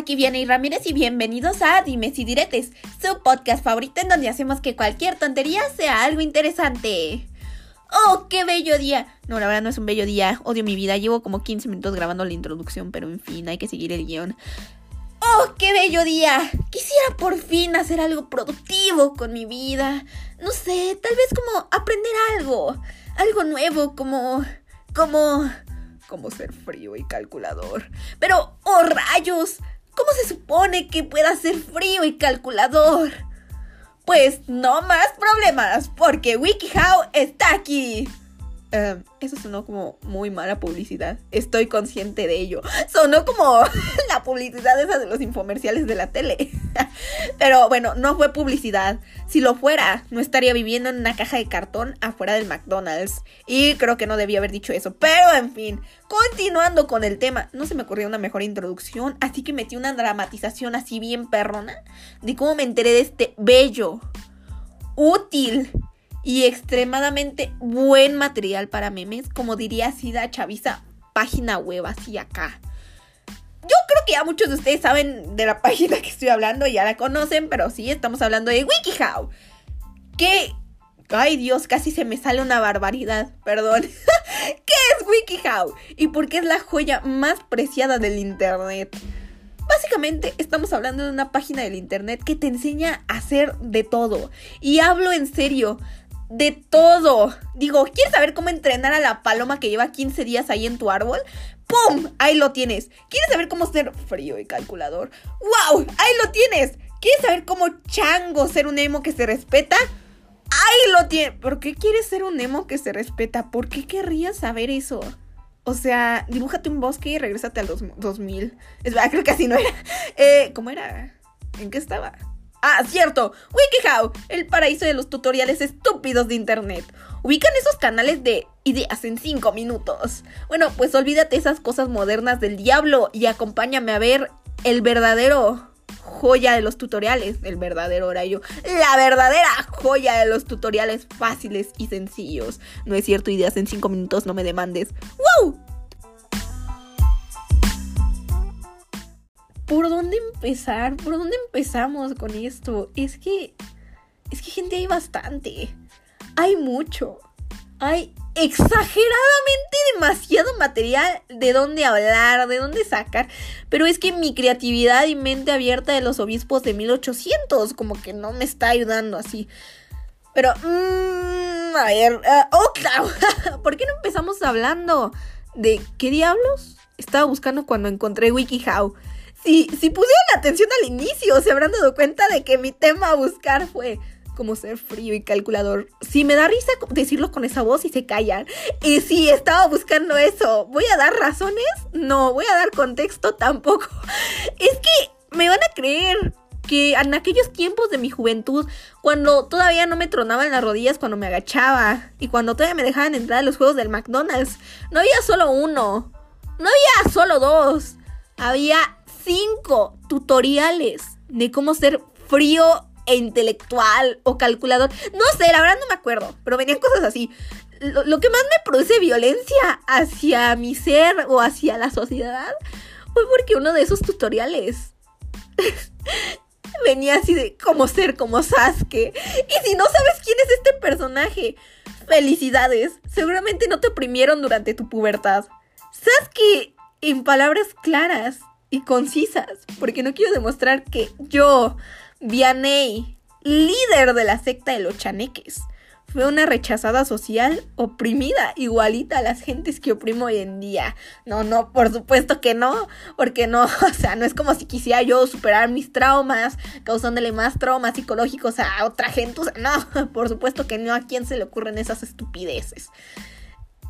aquí viene y Ramírez y bienvenidos a Dime si Diretes, su podcast favorito en donde hacemos que cualquier tontería sea algo interesante. ¡Oh, qué bello día! No, la verdad no es un bello día, odio mi vida, llevo como 15 minutos grabando la introducción, pero en fin, hay que seguir el guion. ¡Oh, qué bello día! Quisiera por fin hacer algo productivo con mi vida. No sé, tal vez como aprender algo, algo nuevo, como... como como ser frío y calculador. Pero, oh rayos, ¿cómo se supone que pueda ser frío y calculador? Pues no más problemas, porque WikiHow está aquí. Em, eso sonó como muy mala publicidad. Estoy consciente de ello. Sonó como la publicidad esa de los infomerciales de la tele. Pero bueno, no fue publicidad. Si lo fuera, no estaría viviendo en una caja de cartón afuera del McDonald's. Y creo que no debía haber dicho eso. Pero en fin, continuando con el tema. No se me ocurrió una mejor introducción. Así que metí una dramatización así bien perrona. De cómo me enteré de este bello, útil y extremadamente buen material para memes, como diría Sida Chaviza, página web así acá. Yo creo que ya muchos de ustedes saben de la página que estoy hablando, ya la conocen, pero sí, estamos hablando de WikiHow. Que, ay Dios, casi se me sale una barbaridad, perdón. ¿Qué es WikiHow? ¿Y por qué es la joya más preciada del Internet? Básicamente estamos hablando de una página del internet que te enseña a hacer de todo. Y hablo en serio, de todo. Digo, ¿quieres saber cómo entrenar a la paloma que lleva 15 días ahí en tu árbol? ¡Pum! Ahí lo tienes. ¿Quieres saber cómo ser frío y calculador? ¡Wow! Ahí lo tienes. ¿Quieres saber cómo chango ser un emo que se respeta? Ahí lo tienes. ¿Por qué quieres ser un emo que se respeta? ¿Por qué querrías saber eso? O sea, dibújate un bosque y regrésate al 2000. Es verdad, creo que así no era. Eh, ¿Cómo era? ¿En qué estaba? Ah, cierto, WikiHow, el paraíso de los tutoriales estúpidos de internet. Ubican esos canales de ideas en 5 minutos. Bueno, pues olvídate esas cosas modernas del diablo y acompáñame a ver el verdadero joya de los tutoriales, el verdadero horario, la verdadera joya de los tutoriales fáciles y sencillos. No es cierto, ideas en 5 minutos, no me demandes. ¡Wow! ¿Por dónde empezar? ¿Por dónde empezamos con esto? Es que. Es que gente hay bastante. Hay mucho. Hay exageradamente demasiado material de dónde hablar, de dónde sacar. Pero es que mi creatividad y mente abierta de los obispos de 1800 como que no me está ayudando así. Pero, mmm, a ver, uh, ¿por qué no empezamos hablando de qué diablos estaba buscando cuando encontré WikiHow? Si, si pusieron atención al inicio, se habrán dado cuenta de que mi tema a buscar fue como ser frío y calculador. Si me da risa decirlo con esa voz y se callan. Y si estaba buscando eso, ¿voy a dar razones? No, voy a dar contexto tampoco. Es que me van a creer que en aquellos tiempos de mi juventud, cuando todavía no me tronaban las rodillas cuando me agachaba y cuando todavía me dejaban entrar a los juegos del McDonald's, no había solo uno, no había solo dos, había cinco tutoriales de cómo ser frío e intelectual o calculador. No sé, la verdad no me acuerdo, pero venían cosas así. Lo, que más me produce violencia hacia mi ser o hacia la sociedad fue porque uno de esos tutoriales venía así de cómo ser como Sasuke. Y si no sabes quién es este personaje, felicidades. Seguramente no te oprimieron durante tu pubertad. Sasuke, en palabras claras, y concisas, porque no quiero demostrar que yo, Vianey, líder de la secta de los chaneques, fue una rechazada social oprimida, igualita a las gentes que oprimo hoy en día. No, no, por supuesto que no, porque no, o sea, no es como si quisiera yo superar mis traumas, causándole más traumas psicológicos a otra gente, o sea, no, por supuesto que no, a quién se le ocurren esas estupideces.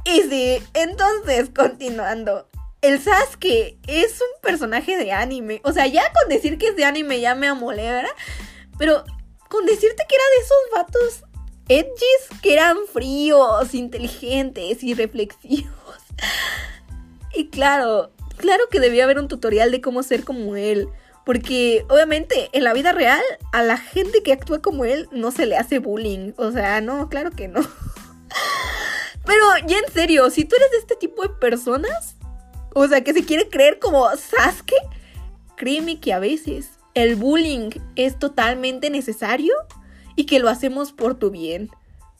Y sí, entonces, continuando, el Sasuke es un personaje de anime. O sea, ya con decir que es de anime ya me amolé, ¿verdad? Pero con decirte que era de esos vatos edgys que eran fríos, inteligentes y reflexivos. Y claro, claro que debía haber un tutorial de cómo ser como él. Porque obviamente en la vida real a la gente que actúa como él no se le hace bullying. O sea, no, claro que no. Pero ya en serio, si tú eres de este tipo de personas, o sea, que se quiere creer como Sasuke. créeme que a veces el bullying es totalmente necesario y que lo hacemos por tu bien,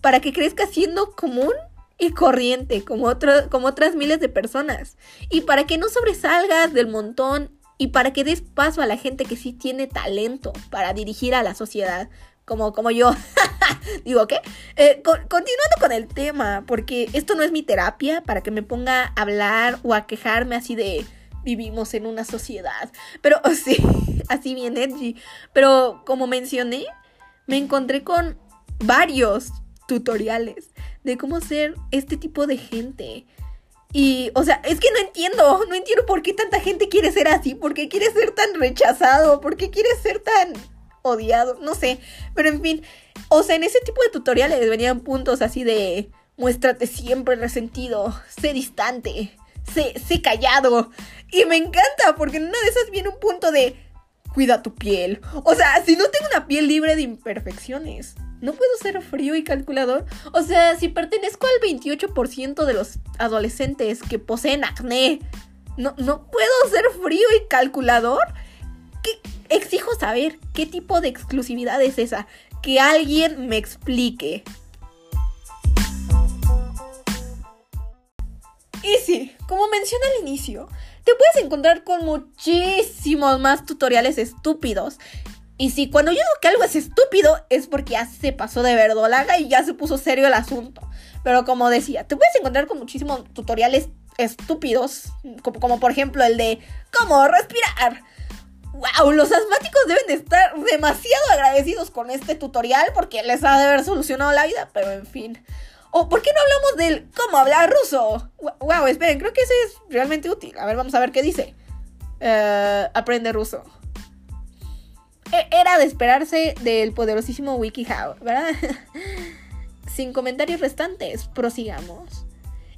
para que crezca siendo común y corriente como, como otras miles de personas, y para que no sobresalgas del montón y para que des paso a la gente que sí tiene talento para dirigir a la sociedad, como, como yo. Digo, ¿qué? Eh, continuando con el tema, porque esto no es mi terapia para que me ponga a hablar o a quejarme así de vivimos en una sociedad. Pero sí, así bien edgy. Pero como mencioné, me encontré con varios tutoriales de cómo ser este tipo de gente. Y, o sea, es que no entiendo, no entiendo por qué tanta gente quiere ser así, por qué quiere ser tan rechazado, por qué quiere ser tan odiado, no sé, pero en fin, o sea, en ese tipo de tutoriales venían puntos así de muéstrate siempre resentido, sé distante, sé, sé callado, y me encanta porque en una de esas viene un punto de cuida tu piel, o sea, si no tengo una piel libre de imperfecciones, ¿No puedo ser frío y calculador? O sea, si pertenezco al 28% de los adolescentes que poseen acné, ¿no, ¿no puedo ser frío y calculador? ¿Qué? Exijo saber qué tipo de exclusividad es esa. Que alguien me explique. Y sí, como mencioné al inicio, te puedes encontrar con muchísimos más tutoriales estúpidos y si cuando yo digo que algo es estúpido, es porque ya se pasó de verdolaga y ya se puso serio el asunto. Pero como decía, te puedes encontrar con muchísimos tutoriales estúpidos, como, como por ejemplo el de cómo respirar. ¡Wow! Los asmáticos deben de estar demasiado agradecidos con este tutorial porque les ha de haber solucionado la vida, pero en fin. O ¿por qué no hablamos del cómo hablar ruso? ¡Wow! Esperen, creo que ese es realmente útil. A ver, vamos a ver qué dice. Eh, aprende ruso. E, era de esperarse del poderosísimo WikiHow, ¿verdad? Sin comentarios restantes, prosigamos.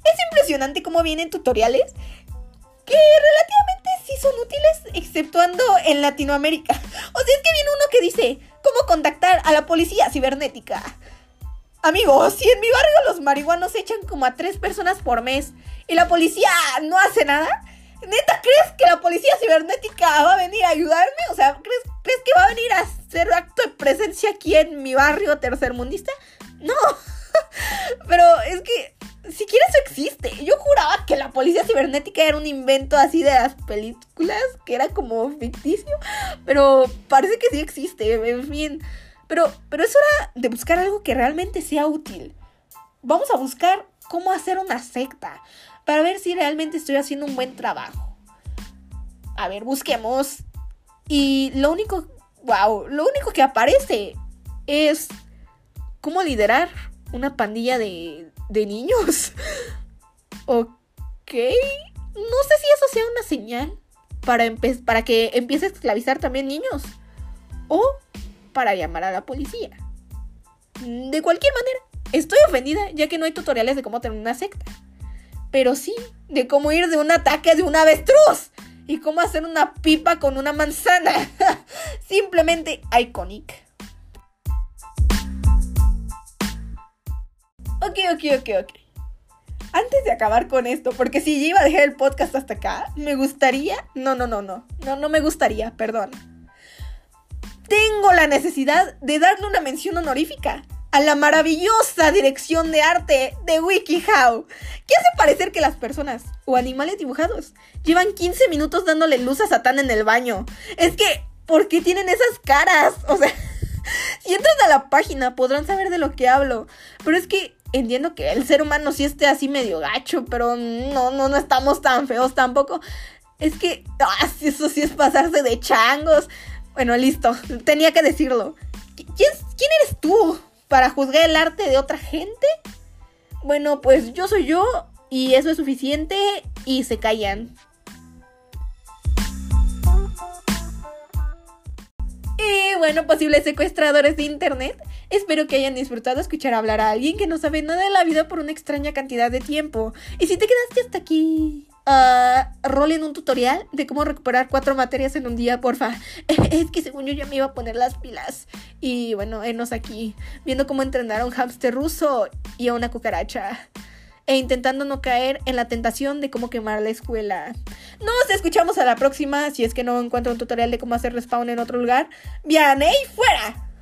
Es impresionante cómo vienen tutoriales que relativamente sí son útiles, exceptuando en Latinoamérica. O sea, es que viene uno que dice, ¿cómo contactar a la policía cibernética? Amigos, si en mi barrio los marihuanos echan como a tres personas por mes y la policía no hace nada, ¿Neta crees que la policía cibernética va a venir a ayudarme? O sea, ¿crees, ¿crees que va a venir a hacer acto de presencia aquí en mi barrio tercermundista? No. Pero es que siquiera eso existe. Yo juraba que la policía cibernética era un invento así de las películas, que era como ficticio. Pero parece que sí existe, en fin. Pero, pero es hora de buscar algo que realmente sea útil. Vamos a buscar cómo hacer una secta para ver si realmente estoy haciendo un buen trabajo. A ver, busquemos. Y lo único, wow, lo único que aparece es cómo liderar una pandilla de, de niños. ok. No sé si eso sea una señal para, para que empiece a esclavizar también niños. O para llamar a la policía. De cualquier manera, estoy ofendida ya que no hay tutoriales de cómo tener una secta pero sí de cómo ir de un ataque de un avestruz y cómo hacer una pipa con una manzana. Simplemente iconic. Ok, ok, ok, ok. Antes de acabar con esto, porque si yo iba a dejar el podcast hasta acá, me gustaría... No, no, no, no. No, no me gustaría, perdón. Tengo la necesidad de darle una mención honorífica a la maravillosa dirección de arte de WikiHow, que hace parecer que las personas o animales dibujados llevan 15 minutos dándole luz a Satán en el baño. Es que, ¿por qué tienen esas caras? O sea, si entran a la página podrán saber de lo que hablo, pero es que entiendo que el ser humano sí esté así medio gacho, pero no, no, no estamos tan feos tampoco. Es que, ah, eso sí es pasarse de changos. Bueno, listo, tenía que decirlo. ¿Quién, quién eres tú? para juzgar el arte de otra gente? Bueno, pues yo soy yo y eso es suficiente y se callan. Y bueno, posibles secuestradores de internet, espero que hayan disfrutado escuchar hablar a alguien que no sabe nada de la vida por una extraña cantidad de tiempo. Y si te quedaste hasta aquí uh, en un tutorial de cómo recuperar cuatro materias en un día, porfa. es que según yo ya me iba a poner las pilas. Y bueno, enos aquí, viendo cómo entrenar a un hámster ruso y a una cucaracha. e intentando no caer en la tentación de cómo quemar la escuela. Nos escuchamos a la próxima. Si es que no encuentro un tutorial de cómo hacer respawn en otro lugar. ¡Vianey fuera!